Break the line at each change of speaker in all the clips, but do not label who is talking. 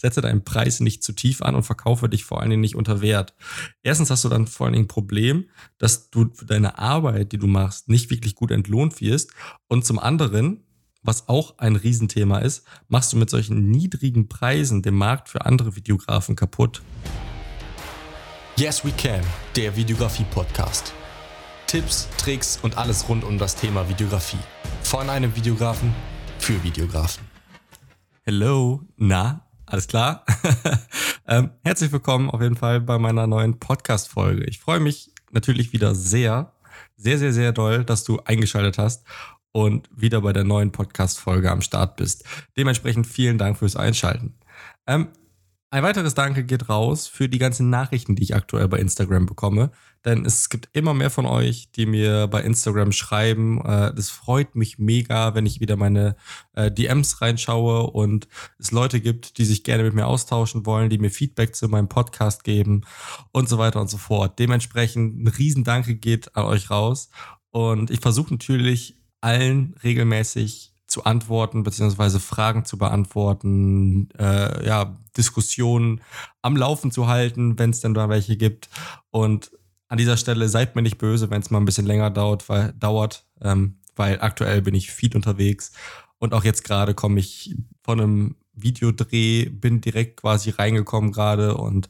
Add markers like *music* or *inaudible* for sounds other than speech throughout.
setze deinen Preis nicht zu tief an und verkaufe dich vor allen Dingen nicht unter Wert. Erstens hast du dann vor allen Dingen ein Problem, dass du für deine Arbeit, die du machst, nicht wirklich gut entlohnt wirst. Und zum anderen, was auch ein Riesenthema ist, machst du mit solchen niedrigen Preisen den Markt für andere Videografen kaputt.
Yes We Can, der Videografie-Podcast. Tipps, Tricks und alles rund um das Thema Videografie. Von einem Videografen für Videografen.
Hello, na, alles klar? *laughs* ähm, herzlich willkommen auf jeden Fall bei meiner neuen Podcast-Folge. Ich freue mich natürlich wieder sehr, sehr, sehr, sehr doll, dass du eingeschaltet hast und wieder bei der neuen Podcast-Folge am Start bist. Dementsprechend vielen Dank fürs Einschalten. Ähm, ein weiteres Danke geht raus für die ganzen Nachrichten, die ich aktuell bei Instagram bekomme. Denn es gibt immer mehr von euch, die mir bei Instagram schreiben. Äh, das freut mich mega, wenn ich wieder meine äh, DMs reinschaue und es Leute gibt, die sich gerne mit mir austauschen wollen, die mir Feedback zu meinem Podcast geben und so weiter und so fort. Dementsprechend ein Riesendanke geht an euch raus. Und ich versuche natürlich allen regelmäßig zu antworten, beziehungsweise Fragen zu beantworten, äh, ja, Diskussionen am Laufen zu halten, wenn es denn da welche gibt. Und an dieser Stelle seid mir nicht böse, wenn es mal ein bisschen länger dauert, weil, dauert, ähm, weil aktuell bin ich viel unterwegs. Und auch jetzt gerade komme ich von einem Videodreh, bin direkt quasi reingekommen gerade und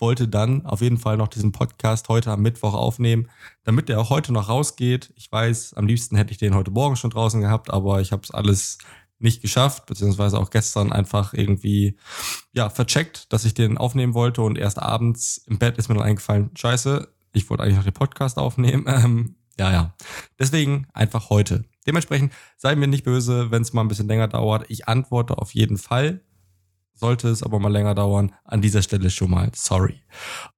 wollte dann auf jeden Fall noch diesen Podcast heute am Mittwoch aufnehmen, damit der auch heute noch rausgeht. Ich weiß, am liebsten hätte ich den heute Morgen schon draußen gehabt, aber ich habe es alles nicht geschafft, beziehungsweise auch gestern einfach irgendwie ja vercheckt, dass ich den aufnehmen wollte und erst abends im Bett ist mir dann eingefallen, scheiße, ich wollte eigentlich noch den Podcast aufnehmen. Ähm, ja, ja. Deswegen einfach heute. Dementsprechend sei mir nicht böse, wenn es mal ein bisschen länger dauert. Ich antworte auf jeden Fall. Sollte es aber mal länger dauern, an dieser Stelle schon mal sorry.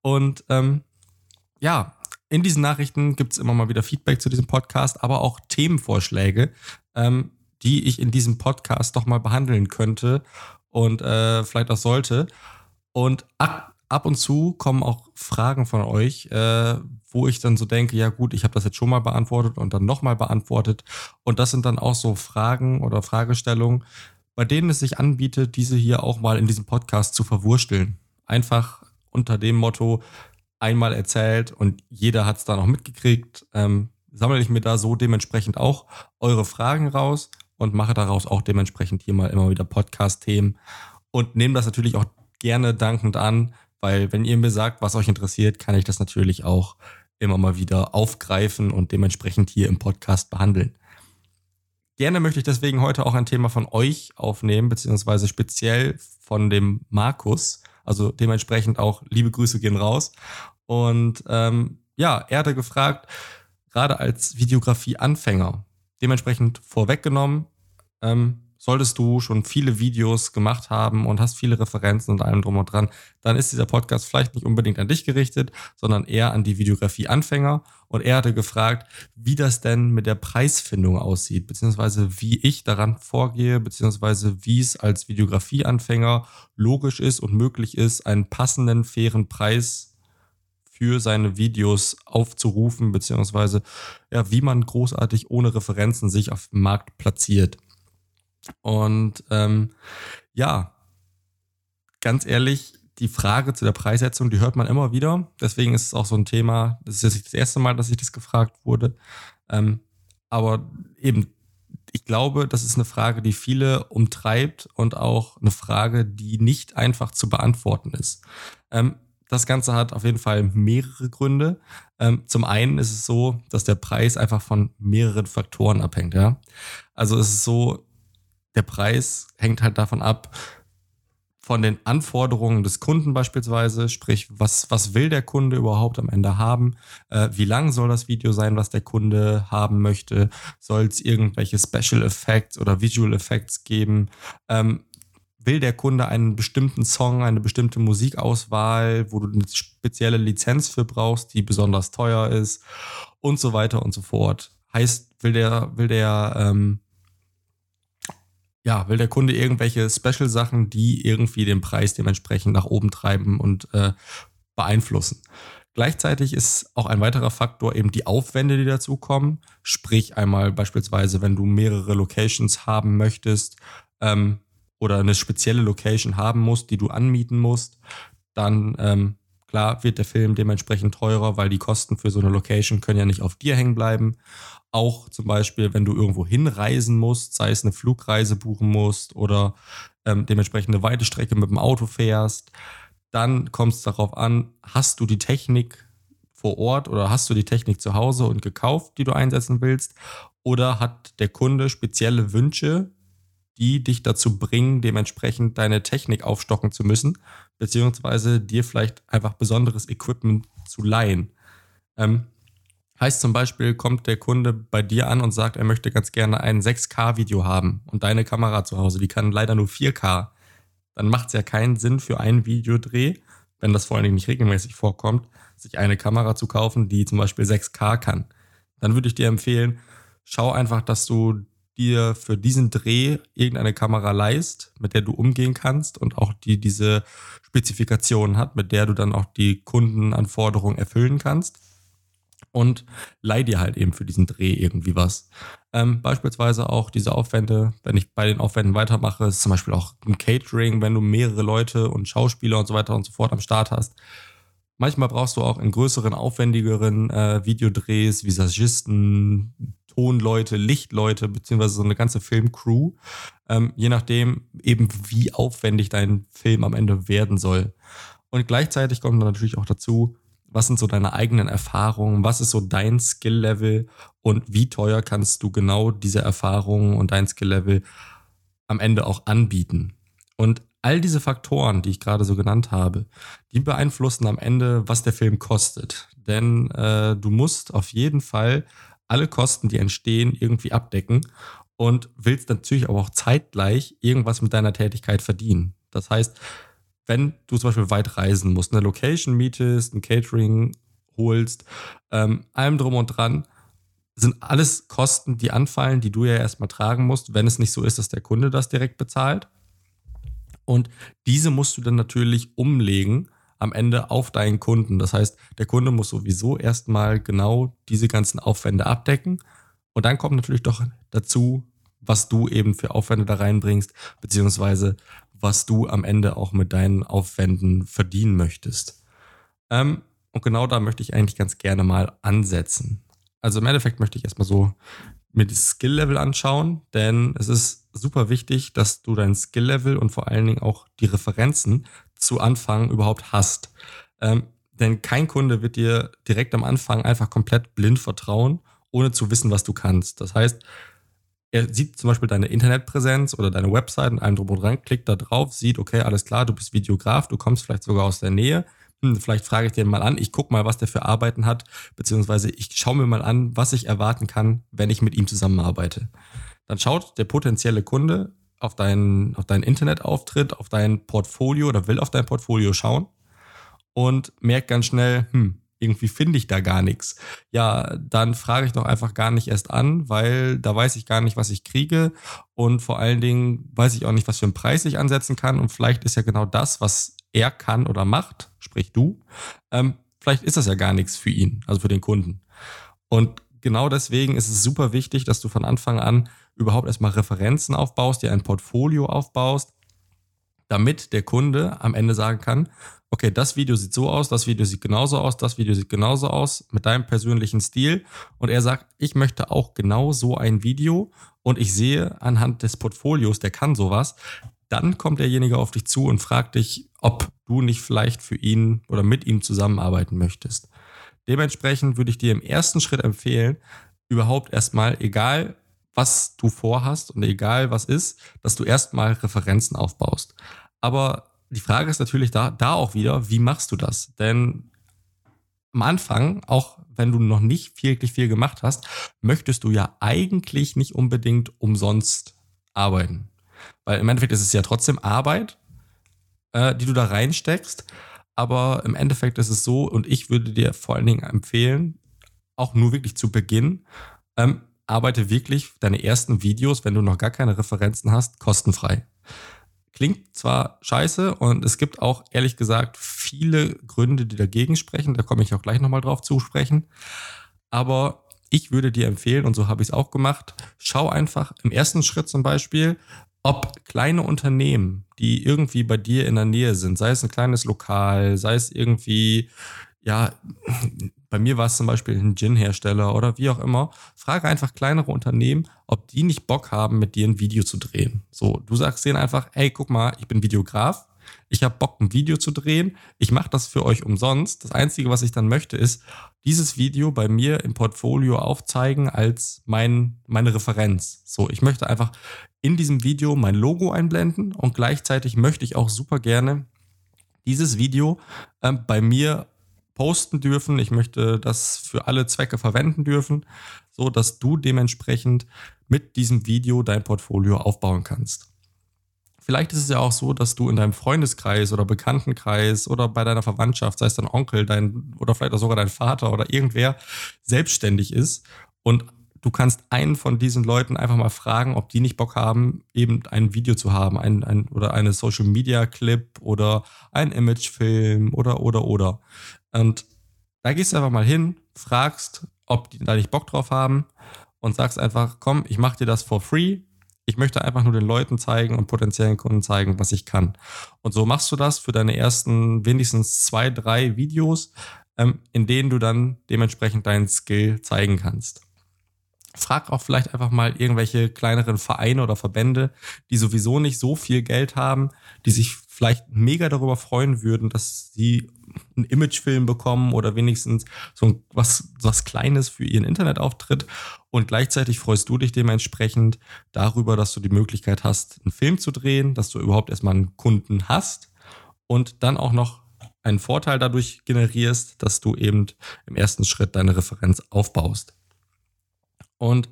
Und ähm, ja, in diesen Nachrichten gibt es immer mal wieder Feedback zu diesem Podcast, aber auch Themenvorschläge, ähm, die ich in diesem Podcast doch mal behandeln könnte und äh, vielleicht auch sollte. Und ab, ab und zu kommen auch Fragen von euch, äh, wo ich dann so denke, ja gut, ich habe das jetzt schon mal beantwortet und dann nochmal beantwortet. Und das sind dann auch so Fragen oder Fragestellungen, bei denen es sich anbietet, diese hier auch mal in diesem Podcast zu verwursteln. Einfach unter dem Motto, einmal erzählt und jeder hat es da noch mitgekriegt, ähm, sammle ich mir da so dementsprechend auch eure Fragen raus und mache daraus auch dementsprechend hier mal immer wieder Podcast-Themen und nehme das natürlich auch gerne dankend an, weil wenn ihr mir sagt, was euch interessiert, kann ich das natürlich auch immer mal wieder aufgreifen und dementsprechend hier im Podcast behandeln. Gerne möchte ich deswegen heute auch ein Thema von euch aufnehmen, beziehungsweise speziell von dem Markus. Also dementsprechend auch liebe Grüße gehen raus. Und ähm, ja, er hatte gefragt, gerade als Videografie-Anfänger, dementsprechend vorweggenommen, ähm, solltest du schon viele Videos gemacht haben und hast viele Referenzen und allem drum und dran, dann ist dieser Podcast vielleicht nicht unbedingt an dich gerichtet, sondern eher an die Videografie-Anfänger. Und er hatte gefragt, wie das denn mit der Preisfindung aussieht, beziehungsweise wie ich daran vorgehe, beziehungsweise wie es als Videografie-Anfänger logisch ist und möglich ist, einen passenden, fairen Preis für seine Videos aufzurufen, beziehungsweise ja, wie man großartig ohne Referenzen sich auf dem Markt platziert. Und ähm, ja, ganz ehrlich, die Frage zu der Preissetzung, die hört man immer wieder. Deswegen ist es auch so ein Thema. Das ist jetzt nicht das erste Mal, dass ich das gefragt wurde. Ähm, aber eben, ich glaube, das ist eine Frage, die viele umtreibt und auch eine Frage, die nicht einfach zu beantworten ist. Ähm, das Ganze hat auf jeden Fall mehrere Gründe. Ähm, zum einen ist es so, dass der Preis einfach von mehreren Faktoren abhängt. Ja? Also es ist so, der Preis hängt halt davon ab, von den Anforderungen des Kunden beispielsweise, sprich, was, was will der Kunde überhaupt am Ende haben? Äh, wie lang soll das Video sein, was der Kunde haben möchte? Soll es irgendwelche Special Effects oder Visual Effects geben? Ähm, will der Kunde einen bestimmten Song, eine bestimmte Musikauswahl, wo du eine spezielle Lizenz für brauchst, die besonders teuer ist und so weiter und so fort? Heißt, will der, will der ähm, ja, will der Kunde irgendwelche Special-Sachen, die irgendwie den Preis dementsprechend nach oben treiben und äh, beeinflussen. Gleichzeitig ist auch ein weiterer Faktor eben die Aufwände, die dazukommen. Sprich einmal beispielsweise, wenn du mehrere Locations haben möchtest ähm, oder eine spezielle Location haben musst, die du anmieten musst, dann ähm, klar wird der Film dementsprechend teurer, weil die Kosten für so eine Location können ja nicht auf dir hängen bleiben. Auch zum Beispiel, wenn du irgendwo hinreisen musst, sei es eine Flugreise buchen musst oder ähm, dementsprechend eine weite Strecke mit dem Auto fährst, dann kommt es darauf an, hast du die Technik vor Ort oder hast du die Technik zu Hause und gekauft, die du einsetzen willst? Oder hat der Kunde spezielle Wünsche, die dich dazu bringen, dementsprechend deine Technik aufstocken zu müssen, beziehungsweise dir vielleicht einfach besonderes Equipment zu leihen? Ähm, heißt zum Beispiel, kommt der Kunde bei dir an und sagt, er möchte ganz gerne ein 6K-Video haben und deine Kamera zu Hause, die kann leider nur 4K. Dann macht es ja keinen Sinn für einen Videodreh, wenn das vor allen Dingen nicht regelmäßig vorkommt, sich eine Kamera zu kaufen, die zum Beispiel 6K kann. Dann würde ich dir empfehlen, schau einfach, dass du dir für diesen Dreh irgendeine Kamera leist, mit der du umgehen kannst und auch die diese Spezifikationen hat, mit der du dann auch die Kundenanforderungen erfüllen kannst. Und leih dir halt eben für diesen Dreh irgendwie was. Ähm, beispielsweise auch diese Aufwände, wenn ich bei den Aufwänden weitermache, ist zum Beispiel auch ein Catering, wenn du mehrere Leute und Schauspieler und so weiter und so fort am Start hast. Manchmal brauchst du auch in größeren, aufwendigeren äh, Videodrehs Visagisten, Tonleute, Lichtleute, beziehungsweise so eine ganze Filmcrew. Ähm, je nachdem eben, wie aufwendig dein Film am Ende werden soll. Und gleichzeitig kommt dann natürlich auch dazu, was sind so deine eigenen Erfahrungen, was ist so dein Skill-Level und wie teuer kannst du genau diese Erfahrungen und dein Skill-Level am Ende auch anbieten. Und all diese Faktoren, die ich gerade so genannt habe, die beeinflussen am Ende, was der Film kostet. Denn äh, du musst auf jeden Fall alle Kosten, die entstehen, irgendwie abdecken und willst natürlich aber auch zeitgleich irgendwas mit deiner Tätigkeit verdienen. Das heißt, wenn du zum Beispiel weit reisen musst, eine Location mietest, ein Catering holst, ähm, allem drum und dran, sind alles Kosten, die anfallen, die du ja erstmal tragen musst, wenn es nicht so ist, dass der Kunde das direkt bezahlt. Und diese musst du dann natürlich umlegen am Ende auf deinen Kunden. Das heißt, der Kunde muss sowieso erstmal genau diese ganzen Aufwände abdecken. Und dann kommt natürlich doch dazu, was du eben für Aufwände da reinbringst, beziehungsweise was du am Ende auch mit deinen Aufwänden verdienen möchtest. Ähm, und genau da möchte ich eigentlich ganz gerne mal ansetzen. Also im Endeffekt möchte ich erstmal so mir das Skill-Level anschauen, denn es ist super wichtig, dass du dein Skill-Level und vor allen Dingen auch die Referenzen zu Anfang überhaupt hast. Ähm, denn kein Kunde wird dir direkt am Anfang einfach komplett blind vertrauen, ohne zu wissen, was du kannst. Das heißt, er sieht zum Beispiel deine Internetpräsenz oder deine Website und allem drum und dran, klickt da drauf, sieht, okay, alles klar, du bist Videograf, du kommst vielleicht sogar aus der Nähe. Hm, vielleicht frage ich den mal an, ich gucke mal, was der für Arbeiten hat, beziehungsweise ich schaue mir mal an, was ich erwarten kann, wenn ich mit ihm zusammenarbeite. Dann schaut der potenzielle Kunde auf deinen, auf deinen Internetauftritt, auf dein Portfolio oder will auf dein Portfolio schauen und merkt ganz schnell, hm, irgendwie finde ich da gar nichts. Ja, dann frage ich doch einfach gar nicht erst an, weil da weiß ich gar nicht, was ich kriege und vor allen Dingen weiß ich auch nicht, was für einen Preis ich ansetzen kann und vielleicht ist ja genau das, was er kann oder macht, sprich du, ähm, vielleicht ist das ja gar nichts für ihn, also für den Kunden. Und genau deswegen ist es super wichtig, dass du von Anfang an überhaupt erstmal Referenzen aufbaust, dir ein Portfolio aufbaust, damit der Kunde am Ende sagen kann, okay, das Video sieht so aus, das Video sieht genauso aus, das Video sieht genauso aus, mit deinem persönlichen Stil. Und er sagt, ich möchte auch genau so ein Video und ich sehe anhand des Portfolios, der kann sowas. Dann kommt derjenige auf dich zu und fragt dich, ob du nicht vielleicht für ihn oder mit ihm zusammenarbeiten möchtest. Dementsprechend würde ich dir im ersten Schritt empfehlen, überhaupt erstmal, egal was du vorhast und egal was ist, dass du erstmal Referenzen aufbaust. Aber die Frage ist natürlich da, da auch wieder, wie machst du das? Denn am Anfang, auch wenn du noch nicht wirklich viel gemacht hast, möchtest du ja eigentlich nicht unbedingt umsonst arbeiten. Weil im Endeffekt ist es ja trotzdem Arbeit, äh, die du da reinsteckst. Aber im Endeffekt ist es so, und ich würde dir vor allen Dingen empfehlen, auch nur wirklich zu Beginn, ähm, arbeite wirklich deine ersten Videos, wenn du noch gar keine Referenzen hast, kostenfrei. Klingt zwar scheiße und es gibt auch ehrlich gesagt viele Gründe, die dagegen sprechen. Da komme ich auch gleich nochmal drauf zu sprechen. Aber ich würde dir empfehlen, und so habe ich es auch gemacht, schau einfach im ersten Schritt zum Beispiel, ob kleine Unternehmen, die irgendwie bei dir in der Nähe sind, sei es ein kleines Lokal, sei es irgendwie, ja, *laughs* bei mir war es zum Beispiel ein Gin-Hersteller oder wie auch immer, frage einfach kleinere Unternehmen, ob die nicht Bock haben, mit dir ein Video zu drehen. So, du sagst denen einfach, hey, guck mal, ich bin Videograf, ich habe Bock, ein Video zu drehen, ich mache das für euch umsonst. Das Einzige, was ich dann möchte, ist dieses Video bei mir im Portfolio aufzeigen als mein, meine Referenz. So, ich möchte einfach in diesem Video mein Logo einblenden und gleichzeitig möchte ich auch super gerne dieses Video äh, bei mir posten dürfen. Ich möchte das für alle Zwecke verwenden dürfen, so dass du dementsprechend mit diesem Video dein Portfolio aufbauen kannst. Vielleicht ist es ja auch so, dass du in deinem Freundeskreis oder Bekanntenkreis oder bei deiner Verwandtschaft, sei es dein Onkel, dein oder vielleicht auch sogar dein Vater oder irgendwer selbstständig ist und du kannst einen von diesen Leuten einfach mal fragen, ob die nicht Bock haben, eben ein Video zu haben, ein, ein, oder eine Social Media Clip oder ein Imagefilm oder, oder, oder. Und da gehst du einfach mal hin, fragst, ob die da nicht Bock drauf haben und sagst einfach, komm, ich mach dir das for free ich möchte einfach nur den Leuten zeigen und potenziellen Kunden zeigen, was ich kann. Und so machst du das für deine ersten wenigstens zwei, drei Videos, ähm, in denen du dann dementsprechend deinen Skill zeigen kannst. Frag auch vielleicht einfach mal irgendwelche kleineren Vereine oder Verbände, die sowieso nicht so viel Geld haben, die sich vielleicht mega darüber freuen würden, dass sie einen Imagefilm bekommen oder wenigstens so was, was Kleines für ihren Internetauftritt. Und gleichzeitig freust du dich dementsprechend darüber, dass du die Möglichkeit hast, einen Film zu drehen, dass du überhaupt erstmal einen Kunden hast und dann auch noch einen Vorteil dadurch generierst, dass du eben im ersten Schritt deine Referenz aufbaust. Und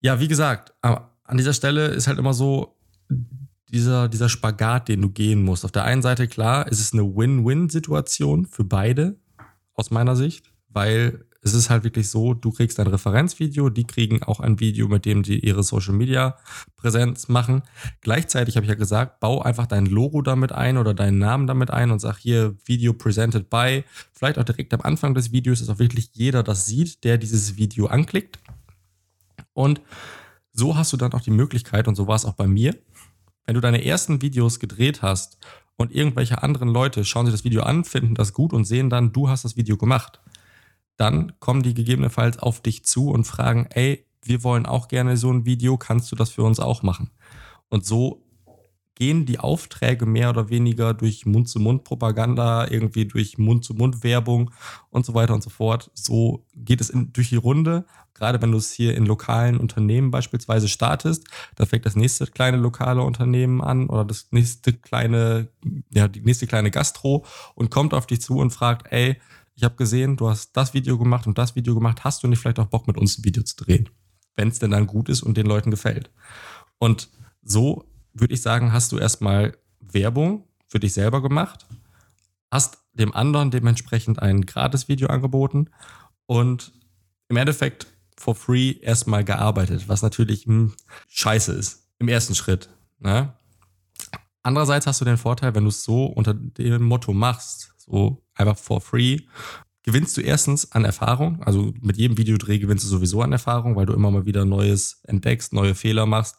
ja, wie gesagt, an dieser Stelle ist halt immer so dieser, dieser Spagat, den du gehen musst. Auf der einen Seite, klar, ist es eine Win-Win-Situation für beide, aus meiner Sicht, weil es ist halt wirklich so, du kriegst ein Referenzvideo, die kriegen auch ein Video, mit dem die ihre Social Media Präsenz machen. Gleichzeitig habe ich ja gesagt, bau einfach dein Logo damit ein oder deinen Namen damit ein und sag hier Video presented by. Vielleicht auch direkt am Anfang des Videos, dass auch wirklich jeder das sieht, der dieses Video anklickt. Und so hast du dann auch die Möglichkeit, und so war es auch bei mir, wenn du deine ersten Videos gedreht hast und irgendwelche anderen Leute schauen sich das Video an, finden das gut und sehen dann, du hast das Video gemacht dann kommen die gegebenenfalls auf dich zu und fragen, ey, wir wollen auch gerne so ein Video, kannst du das für uns auch machen? Und so gehen die Aufträge mehr oder weniger durch Mund-zu-Mund-Propaganda, irgendwie durch Mund-zu-Mund-Werbung und so weiter und so fort. So geht es in, durch die Runde. Gerade wenn du es hier in lokalen Unternehmen beispielsweise startest, da fängt das nächste kleine lokale Unternehmen an oder das nächste kleine, ja, die nächste kleine Gastro und kommt auf dich zu und fragt, ey, ich habe gesehen, du hast das Video gemacht und das Video gemacht, hast du nicht vielleicht auch Bock mit uns ein Video zu drehen? Wenn es denn dann gut ist und den Leuten gefällt. Und so würde ich sagen, hast du erstmal Werbung für dich selber gemacht, hast dem anderen dementsprechend ein Gratis-Video angeboten und im Endeffekt for free erstmal gearbeitet, was natürlich mh, hm, scheiße ist im ersten Schritt. Ne? Andererseits hast du den Vorteil, wenn du es so unter dem Motto machst, so einfach for free, gewinnst du erstens an Erfahrung. Also mit jedem Videodreh gewinnst du sowieso an Erfahrung, weil du immer mal wieder Neues entdeckst, neue Fehler machst,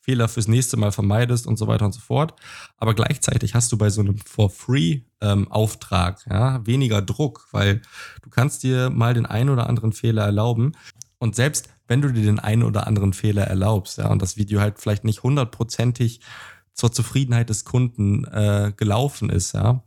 Fehler fürs nächste Mal vermeidest und so weiter und so fort. Aber gleichzeitig hast du bei so einem For-Free-Auftrag ähm, ja, weniger Druck, weil du kannst dir mal den einen oder anderen Fehler erlauben. Und selbst wenn du dir den einen oder anderen Fehler erlaubst, ja, und das Video halt vielleicht nicht hundertprozentig zur Zufriedenheit des Kunden äh, gelaufen ist, ja,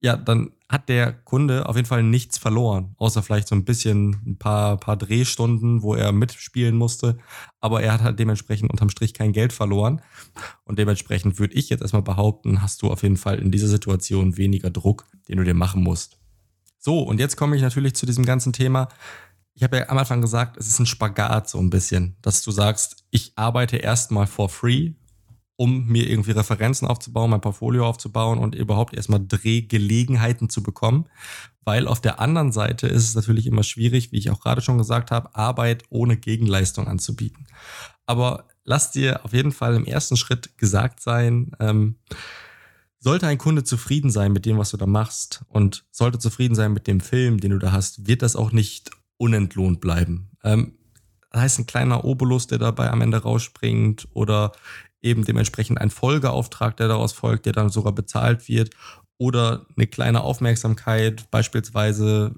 ja, dann hat der Kunde auf jeden Fall nichts verloren, außer vielleicht so ein bisschen ein paar, paar Drehstunden, wo er mitspielen musste. Aber er hat halt dementsprechend unterm Strich kein Geld verloren. Und dementsprechend würde ich jetzt erstmal behaupten, hast du auf jeden Fall in dieser Situation weniger Druck, den du dir machen musst. So, und jetzt komme ich natürlich zu diesem ganzen Thema. Ich habe ja am Anfang gesagt, es ist ein Spagat so ein bisschen, dass du sagst, ich arbeite erstmal for free um mir irgendwie Referenzen aufzubauen, mein Portfolio aufzubauen und überhaupt erstmal Drehgelegenheiten zu bekommen. Weil auf der anderen Seite ist es natürlich immer schwierig, wie ich auch gerade schon gesagt habe, Arbeit ohne Gegenleistung anzubieten. Aber lass dir auf jeden Fall im ersten Schritt gesagt sein, ähm, sollte ein Kunde zufrieden sein mit dem, was du da machst und sollte zufrieden sein mit dem Film, den du da hast, wird das auch nicht unentlohnt bleiben. Ähm, heißt ein kleiner Obolus, der dabei am Ende rausspringt oder eben dementsprechend ein Folgeauftrag, der daraus folgt, der dann sogar bezahlt wird oder eine kleine Aufmerksamkeit, beispielsweise,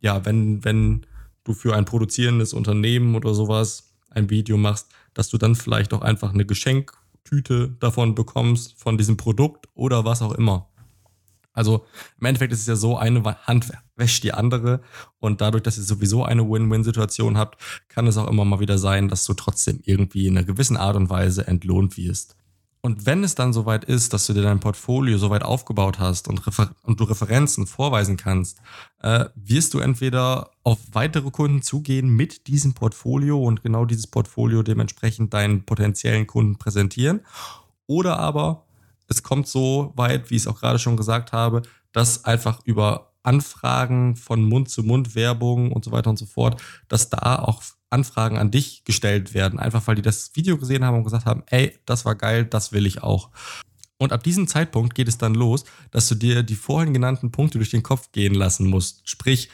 ja, wenn, wenn du für ein produzierendes Unternehmen oder sowas ein Video machst, dass du dann vielleicht auch einfach eine Geschenktüte davon bekommst, von diesem Produkt oder was auch immer. Also im Endeffekt ist es ja so, eine Hand wäscht die andere und dadurch, dass ihr sowieso eine Win-Win-Situation habt, kann es auch immer mal wieder sein, dass du trotzdem irgendwie in einer gewissen Art und Weise entlohnt wirst. Und wenn es dann soweit ist, dass du dir dein Portfolio soweit aufgebaut hast und, Refer und du Referenzen vorweisen kannst, äh, wirst du entweder auf weitere Kunden zugehen mit diesem Portfolio und genau dieses Portfolio dementsprechend deinen potenziellen Kunden präsentieren. Oder aber es kommt so weit, wie ich es auch gerade schon gesagt habe, dass einfach über Anfragen von Mund-zu-Mund-Werbung und so weiter und so fort, dass da auch Anfragen an dich gestellt werden, einfach weil die das Video gesehen haben und gesagt haben, ey, das war geil, das will ich auch. Und ab diesem Zeitpunkt geht es dann los, dass du dir die vorhin genannten Punkte durch den Kopf gehen lassen musst. Sprich,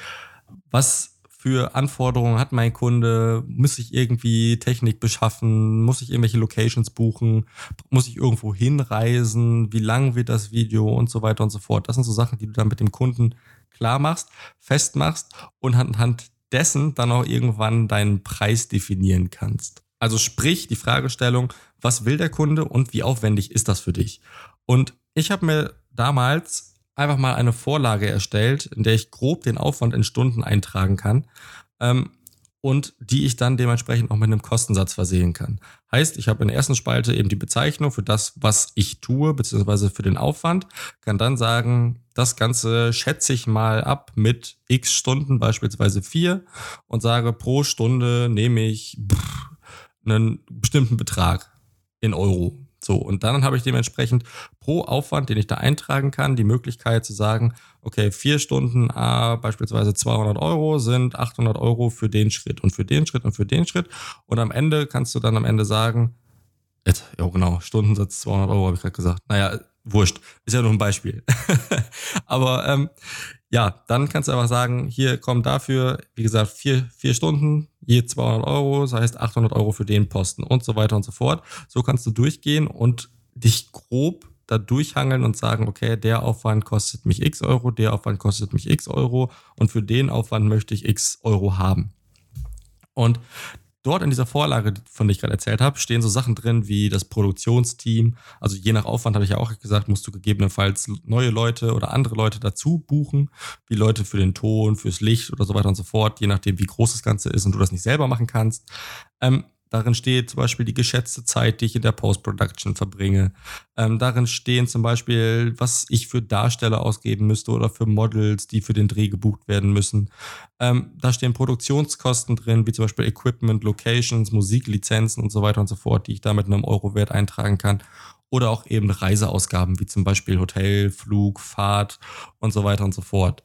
was für Anforderungen hat mein Kunde? Muss ich irgendwie Technik beschaffen? Muss ich irgendwelche Locations buchen? Muss ich irgendwo hinreisen? Wie lang wird das Video und so weiter und so fort? Das sind so Sachen, die du dann mit dem Kunden klar machst, festmachst und anhand dessen dann auch irgendwann deinen Preis definieren kannst. Also sprich die Fragestellung, was will der Kunde und wie aufwendig ist das für dich? Und ich habe mir damals einfach mal eine Vorlage erstellt, in der ich grob den Aufwand in Stunden eintragen kann ähm, und die ich dann dementsprechend auch mit einem Kostensatz versehen kann. Heißt, ich habe in der ersten Spalte eben die Bezeichnung für das, was ich tue, beziehungsweise für den Aufwand, kann dann sagen, das Ganze schätze ich mal ab mit x Stunden, beispielsweise vier, und sage, pro Stunde nehme ich einen bestimmten Betrag in Euro. So, und dann habe ich dementsprechend pro Aufwand, den ich da eintragen kann, die Möglichkeit zu sagen, okay, vier Stunden A, beispielsweise 200 Euro sind 800 Euro für den Schritt und für den Schritt und für den Schritt. Und am Ende kannst du dann am Ende sagen, ja genau, Stundensatz 200 Euro habe ich gerade gesagt. Naja, wurscht, ist ja nur ein Beispiel. *laughs* Aber ähm, ja, dann kannst du einfach sagen, hier kommen dafür, wie gesagt, vier, vier Stunden, je 200 Euro, das heißt 800 Euro für den Posten und so weiter und so fort. So kannst du durchgehen und dich grob da durchhangeln und sagen, okay, der Aufwand kostet mich x Euro, der Aufwand kostet mich x Euro und für den Aufwand möchte ich x Euro haben. Und dort in dieser Vorlage, von der ich gerade erzählt habe, stehen so Sachen drin wie das Produktionsteam. Also je nach Aufwand habe ich ja auch gesagt, musst du gegebenenfalls neue Leute oder andere Leute dazu buchen, wie Leute für den Ton, fürs Licht oder so weiter und so fort, je nachdem, wie groß das Ganze ist und du das nicht selber machen kannst. Ähm, Darin steht zum Beispiel die geschätzte Zeit, die ich in der Post-Production verbringe. Ähm, darin stehen zum Beispiel, was ich für Darsteller ausgeben müsste oder für Models, die für den Dreh gebucht werden müssen. Ähm, da stehen Produktionskosten drin, wie zum Beispiel Equipment, Locations, Musiklizenzen und so weiter und so fort, die ich da mit einem Euro-Wert eintragen kann. Oder auch eben Reiseausgaben, wie zum Beispiel Hotel, Flug, Fahrt und so weiter und so fort.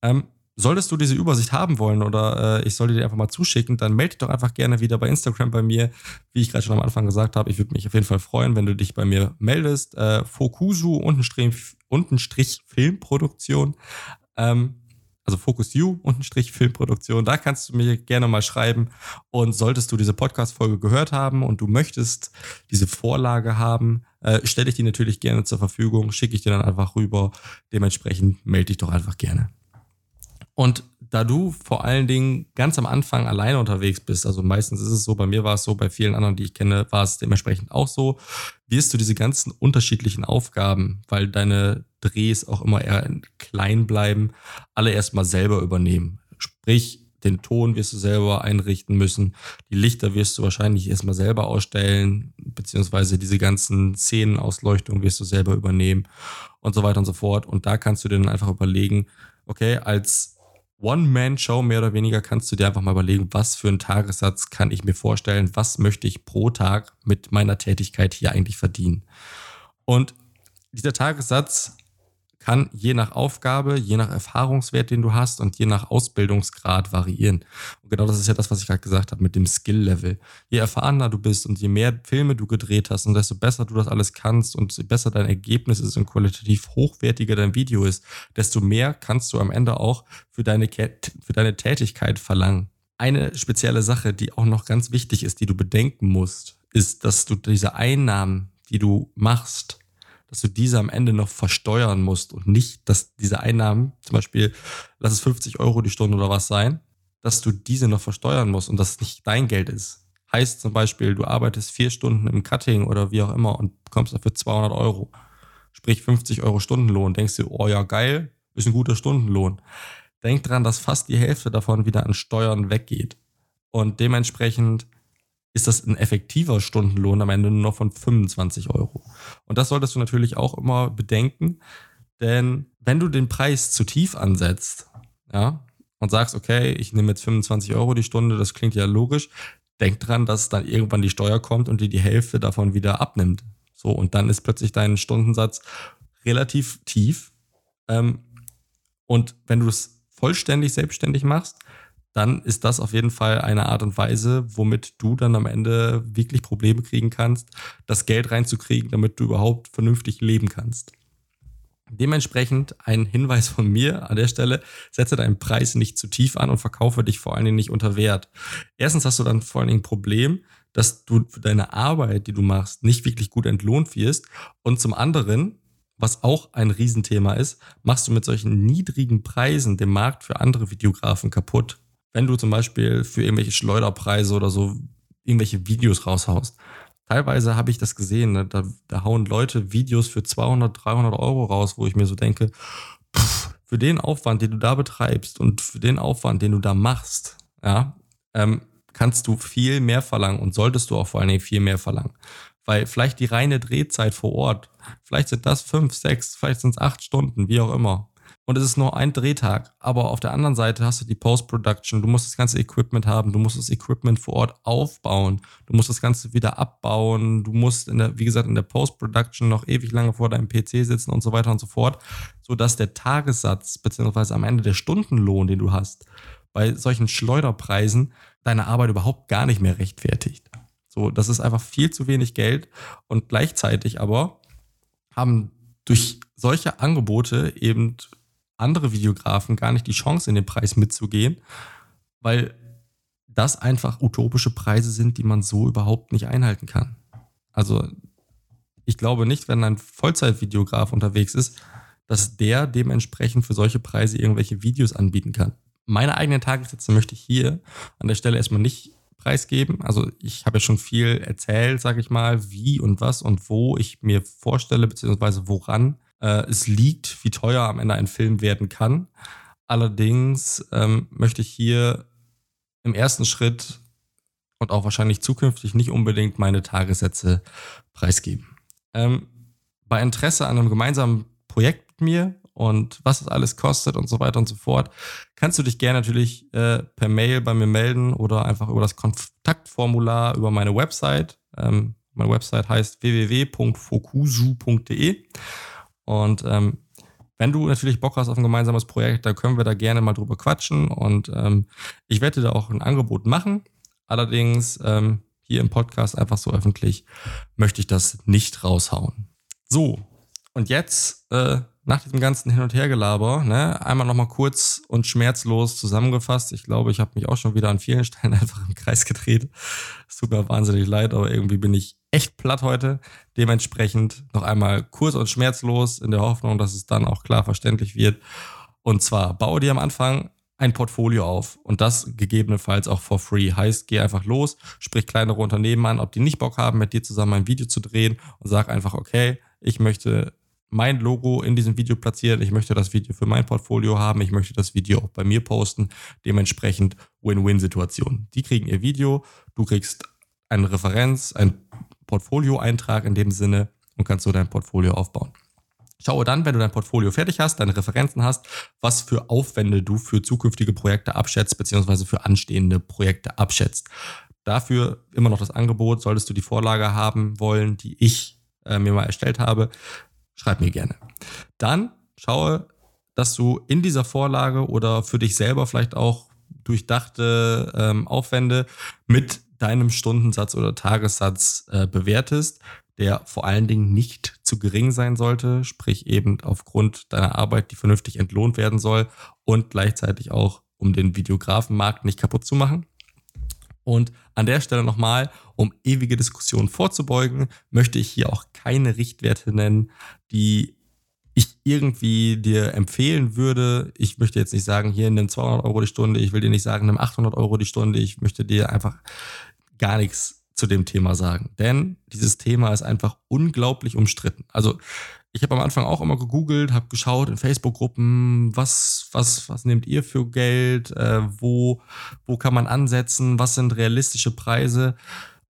Ähm, Solltest du diese Übersicht haben wollen oder äh, ich sollte dir einfach mal zuschicken, dann melde dich doch einfach gerne wieder bei Instagram bei mir. Wie ich gerade schon am Anfang gesagt habe, ich würde mich auf jeden Fall freuen, wenn du dich bei mir meldest. Äh, Fokusu untenstrich, untenstrich Filmproduktion. Ähm, also Focus You untenstrich Filmproduktion. Da kannst du mir gerne mal schreiben. Und solltest du diese Podcast-Folge gehört haben und du möchtest diese Vorlage haben, äh, stelle ich die natürlich gerne zur Verfügung, schicke ich dir dann einfach rüber. Dementsprechend melde dich doch einfach gerne. Und da du vor allen Dingen ganz am Anfang alleine unterwegs bist, also meistens ist es so, bei mir war es so, bei vielen anderen, die ich kenne, war es dementsprechend auch so, wirst du diese ganzen unterschiedlichen Aufgaben, weil deine Drehs auch immer eher klein bleiben, alle erstmal selber übernehmen. Sprich, den Ton wirst du selber einrichten müssen, die Lichter wirst du wahrscheinlich erstmal selber ausstellen, beziehungsweise diese ganzen Szenenausleuchtung wirst du selber übernehmen und so weiter und so fort. Und da kannst du dir dann einfach überlegen, okay, als One-Man-Show mehr oder weniger kannst du dir einfach mal überlegen, was für einen Tagessatz kann ich mir vorstellen, was möchte ich pro Tag mit meiner Tätigkeit hier eigentlich verdienen. Und dieser Tagessatz kann je nach Aufgabe, je nach Erfahrungswert, den du hast und je nach Ausbildungsgrad variieren. Und genau das ist ja das, was ich gerade gesagt habe mit dem Skill-Level. Je erfahrener du bist und je mehr Filme du gedreht hast und desto besser du das alles kannst und je besser dein Ergebnis ist und qualitativ hochwertiger dein Video ist, desto mehr kannst du am Ende auch für deine, für deine Tätigkeit verlangen. eine spezielle Sache, die auch noch ganz wichtig ist, die du bedenken musst, ist, dass du diese Einnahmen, die du machst, dass du diese am Ende noch versteuern musst und nicht, dass diese Einnahmen, zum Beispiel, lass es 50 Euro die Stunde oder was sein, dass du diese noch versteuern musst und dass es nicht dein Geld ist. Heißt zum Beispiel, du arbeitest vier Stunden im Cutting oder wie auch immer und bekommst dafür 200 Euro. Sprich 50 Euro Stundenlohn. Denkst du, oh ja, geil, ist ein guter Stundenlohn. Denk dran, dass fast die Hälfte davon wieder an Steuern weggeht. Und dementsprechend ist das ein effektiver Stundenlohn am Ende nur noch von 25 Euro. Und das solltest du natürlich auch immer bedenken, denn wenn du den Preis zu tief ansetzt, ja, und sagst, okay, ich nehme jetzt 25 Euro die Stunde, das klingt ja logisch, denk dran, dass dann irgendwann die Steuer kommt und dir die Hälfte davon wieder abnimmt. So, und dann ist plötzlich dein Stundensatz relativ tief. Ähm, und wenn du es vollständig selbstständig machst, dann ist das auf jeden Fall eine Art und Weise, womit du dann am Ende wirklich Probleme kriegen kannst, das Geld reinzukriegen, damit du überhaupt vernünftig leben kannst. Dementsprechend ein Hinweis von mir an der Stelle, setze deinen Preis nicht zu tief an und verkaufe dich vor allen Dingen nicht unter Wert. Erstens hast du dann vor allen Dingen ein Problem, dass du für deine Arbeit, die du machst, nicht wirklich gut entlohnt wirst. Und zum anderen, was auch ein Riesenthema ist, machst du mit solchen niedrigen Preisen den Markt für andere Videografen kaputt. Wenn du zum Beispiel für irgendwelche Schleuderpreise oder so irgendwelche Videos raushaust. Teilweise habe ich das gesehen, ne? da, da, hauen Leute Videos für 200, 300 Euro raus, wo ich mir so denke, pff, für den Aufwand, den du da betreibst und für den Aufwand, den du da machst, ja, ähm, kannst du viel mehr verlangen und solltest du auch vor allen Dingen viel mehr verlangen. Weil vielleicht die reine Drehzeit vor Ort, vielleicht sind das fünf, sechs, vielleicht sind es acht Stunden, wie auch immer. Und es ist nur ein Drehtag. Aber auf der anderen Seite hast du die Post-Production. Du musst das ganze Equipment haben. Du musst das Equipment vor Ort aufbauen. Du musst das Ganze wieder abbauen. Du musst, in der, wie gesagt, in der Post-Production noch ewig lange vor deinem PC sitzen und so weiter und so fort. Sodass der Tagessatz, beziehungsweise am Ende der Stundenlohn, den du hast, bei solchen Schleuderpreisen deine Arbeit überhaupt gar nicht mehr rechtfertigt. So, das ist einfach viel zu wenig Geld und gleichzeitig aber haben durch solche Angebote eben andere Videografen gar nicht die Chance, in den Preis mitzugehen, weil das einfach utopische Preise sind, die man so überhaupt nicht einhalten kann. Also ich glaube nicht, wenn ein Vollzeitvideograf unterwegs ist, dass der dementsprechend für solche Preise irgendwelche Videos anbieten kann. Meine eigenen Tagessätze möchte ich hier an der Stelle erstmal nicht preisgeben. Also ich habe ja schon viel erzählt, sage ich mal, wie und was und wo ich mir vorstelle, beziehungsweise woran äh, es liegt, wie teuer am Ende ein Film werden kann. Allerdings ähm, möchte ich hier im ersten Schritt und auch wahrscheinlich zukünftig nicht unbedingt meine Tagessätze preisgeben. Ähm, bei Interesse an einem gemeinsamen Projekt mit mir und was es alles kostet und so weiter und so fort, kannst du dich gerne natürlich äh, per Mail bei mir melden oder einfach über das Kontaktformular über meine Website. Ähm, meine Website heißt www.fokusu.de und ähm, wenn du natürlich Bock hast auf ein gemeinsames Projekt, dann können wir da gerne mal drüber quatschen und ähm, ich werde dir da auch ein Angebot machen. Allerdings ähm, hier im Podcast einfach so öffentlich möchte ich das nicht raushauen. So, und jetzt äh, nach diesem ganzen Hin- und Hergelaber, ne, einmal nochmal kurz und schmerzlos zusammengefasst. Ich glaube, ich habe mich auch schon wieder an vielen *laughs* Stellen einfach im Kreis gedreht. Es tut mir wahnsinnig leid, aber irgendwie bin ich echt platt heute. Dementsprechend noch einmal kurz und schmerzlos in der Hoffnung, dass es dann auch klar verständlich wird. Und zwar baue dir am Anfang ein Portfolio auf und das gegebenenfalls auch for free. Heißt, geh einfach los, sprich kleinere Unternehmen an, ob die nicht Bock haben, mit dir zusammen ein Video zu drehen und sag einfach, okay, ich möchte mein Logo in diesem Video platziert. Ich möchte das Video für mein Portfolio haben. Ich möchte das Video auch bei mir posten. Dementsprechend Win-Win-Situation. Die kriegen ihr Video. Du kriegst eine Referenz, ein Portfolio-Eintrag in dem Sinne und kannst so dein Portfolio aufbauen. Schaue dann, wenn du dein Portfolio fertig hast, deine Referenzen hast, was für Aufwände du für zukünftige Projekte abschätzt, beziehungsweise für anstehende Projekte abschätzt. Dafür immer noch das Angebot, solltest du die Vorlage haben wollen, die ich äh, mir mal erstellt habe, schreib mir gerne. Dann schaue, dass du in dieser Vorlage oder für dich selber vielleicht auch durchdachte ähm, Aufwände mit deinem Stundensatz oder Tagessatz äh, bewertest, der vor allen Dingen nicht zu gering sein sollte, sprich eben aufgrund deiner Arbeit, die vernünftig entlohnt werden soll und gleichzeitig auch um den Videografenmarkt nicht kaputt zu machen. Und an der Stelle nochmal, um ewige Diskussionen vorzubeugen, möchte ich hier auch keine Richtwerte nennen, die ich irgendwie dir empfehlen würde. Ich möchte jetzt nicht sagen, hier nimm 200 Euro die Stunde. Ich will dir nicht sagen, nimm 800 Euro die Stunde. Ich möchte dir einfach gar nichts zu dem Thema sagen. Denn dieses Thema ist einfach unglaublich umstritten. Also ich habe am Anfang auch immer gegoogelt, habe geschaut in Facebook-Gruppen, was, was, was nehmt ihr für Geld, äh, wo, wo kann man ansetzen, was sind realistische Preise.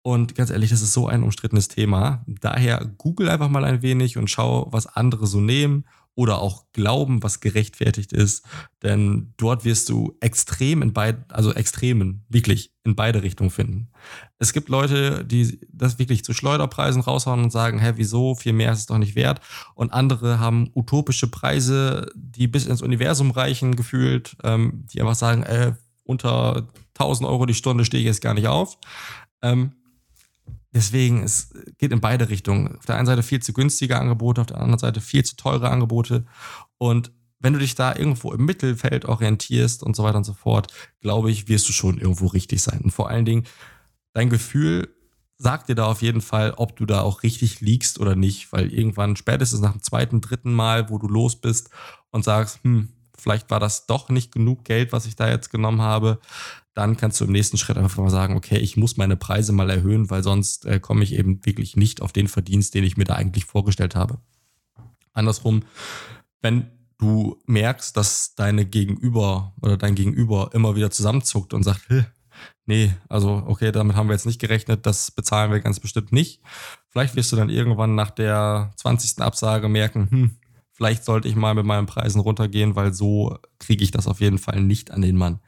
Und ganz ehrlich, das ist so ein umstrittenes Thema. Daher google einfach mal ein wenig und schau, was andere so nehmen oder auch glauben, was gerechtfertigt ist. Denn dort wirst du extrem in beiden, also Extremen, wirklich in beide Richtungen finden. Es gibt Leute, die das wirklich zu Schleuderpreisen raushauen und sagen, hä, wieso, viel mehr ist es doch nicht wert. Und andere haben utopische Preise, die bis ins Universum reichen, gefühlt, ähm, die einfach sagen, äh, unter 1000 Euro die Stunde stehe ich jetzt gar nicht auf. Ähm, Deswegen, es geht in beide Richtungen. Auf der einen Seite viel zu günstige Angebote, auf der anderen Seite viel zu teure Angebote. Und wenn du dich da irgendwo im Mittelfeld orientierst und so weiter und so fort, glaube ich, wirst du schon irgendwo richtig sein. Und vor allen Dingen, dein Gefühl sagt dir da auf jeden Fall, ob du da auch richtig liegst oder nicht, weil irgendwann spätestens nach dem zweiten, dritten Mal, wo du los bist und sagst, hm, vielleicht war das doch nicht genug Geld, was ich da jetzt genommen habe, dann kannst du im nächsten Schritt einfach mal sagen, okay, ich muss meine Preise mal erhöhen, weil sonst äh, komme ich eben wirklich nicht auf den Verdienst, den ich mir da eigentlich vorgestellt habe. Andersrum, wenn du merkst, dass deine Gegenüber oder dein Gegenüber immer wieder zusammenzuckt und sagt, nee, also okay, damit haben wir jetzt nicht gerechnet, das bezahlen wir ganz bestimmt nicht. Vielleicht wirst du dann irgendwann nach der 20. Absage merken, hm, vielleicht sollte ich mal mit meinen Preisen runtergehen, weil so kriege ich das auf jeden Fall nicht an den Mann.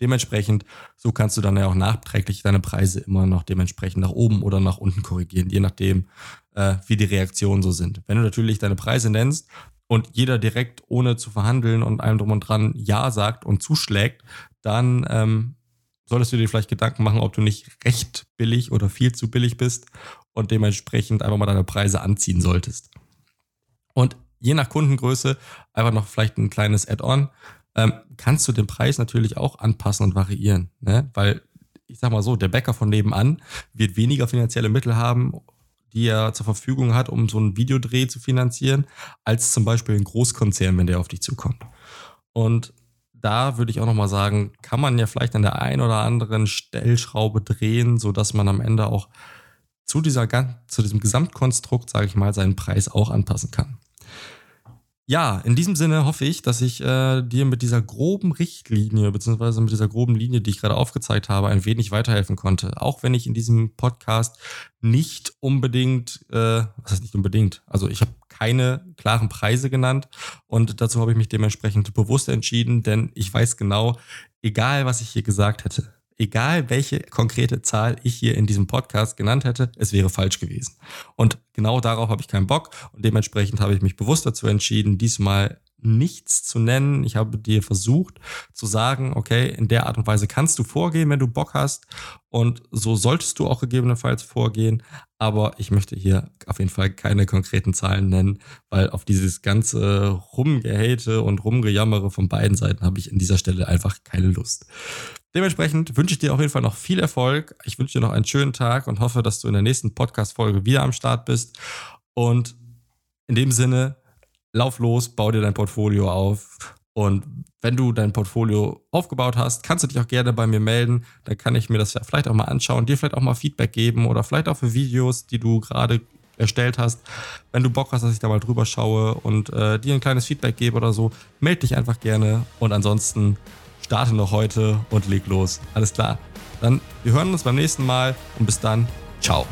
Dementsprechend, so kannst du dann ja auch nachträglich deine Preise immer noch dementsprechend nach oben oder nach unten korrigieren, je nachdem, äh, wie die Reaktionen so sind. Wenn du natürlich deine Preise nennst und jeder direkt ohne zu verhandeln und allem drum und dran Ja sagt und zuschlägt, dann ähm, solltest du dir vielleicht Gedanken machen, ob du nicht recht billig oder viel zu billig bist und dementsprechend einfach mal deine Preise anziehen solltest. Und je nach Kundengröße einfach noch vielleicht ein kleines Add-on, ähm, kannst du den Preis natürlich auch anpassen und variieren. Ne? Weil ich sag mal so, der Bäcker von nebenan wird weniger finanzielle Mittel haben, die er zur Verfügung hat, um so einen Videodreh zu finanzieren, als zum Beispiel ein Großkonzern, wenn der auf dich zukommt. Und da würde ich auch nochmal sagen, kann man ja vielleicht an der einen oder anderen Stellschraube drehen, sodass man am Ende auch zu, dieser, zu diesem Gesamtkonstrukt, sage ich mal, seinen Preis auch anpassen kann. Ja, in diesem Sinne hoffe ich, dass ich äh, dir mit dieser groben Richtlinie, beziehungsweise mit dieser groben Linie, die ich gerade aufgezeigt habe, ein wenig weiterhelfen konnte. Auch wenn ich in diesem Podcast nicht unbedingt, äh, was heißt nicht unbedingt, also ich habe keine klaren Preise genannt und dazu habe ich mich dementsprechend bewusst entschieden, denn ich weiß genau, egal was ich hier gesagt hätte, egal welche konkrete Zahl ich hier in diesem Podcast genannt hätte, es wäre falsch gewesen. Und genau darauf habe ich keinen Bock und dementsprechend habe ich mich bewusst dazu entschieden, diesmal nichts zu nennen. Ich habe dir versucht zu sagen, okay, in der Art und Weise kannst du vorgehen, wenn du Bock hast. Und so solltest du auch gegebenenfalls vorgehen. Aber ich möchte hier auf jeden Fall keine konkreten Zahlen nennen, weil auf dieses ganze Rumgehate und Rumgejammere von beiden Seiten habe ich in dieser Stelle einfach keine Lust. Dementsprechend wünsche ich dir auf jeden Fall noch viel Erfolg. Ich wünsche dir noch einen schönen Tag und hoffe, dass du in der nächsten Podcast-Folge wieder am Start bist. Und in dem Sinne, lauf los, bau dir dein Portfolio auf. Und wenn du dein Portfolio aufgebaut hast, kannst du dich auch gerne bei mir melden. Dann kann ich mir das ja vielleicht auch mal anschauen, dir vielleicht auch mal Feedback geben oder vielleicht auch für Videos, die du gerade erstellt hast. Wenn du Bock hast, dass ich da mal drüber schaue und äh, dir ein kleines Feedback gebe oder so, melde dich einfach gerne. Und ansonsten starte noch heute und leg los. Alles klar. Dann, wir hören uns beim nächsten Mal und bis dann. Ciao.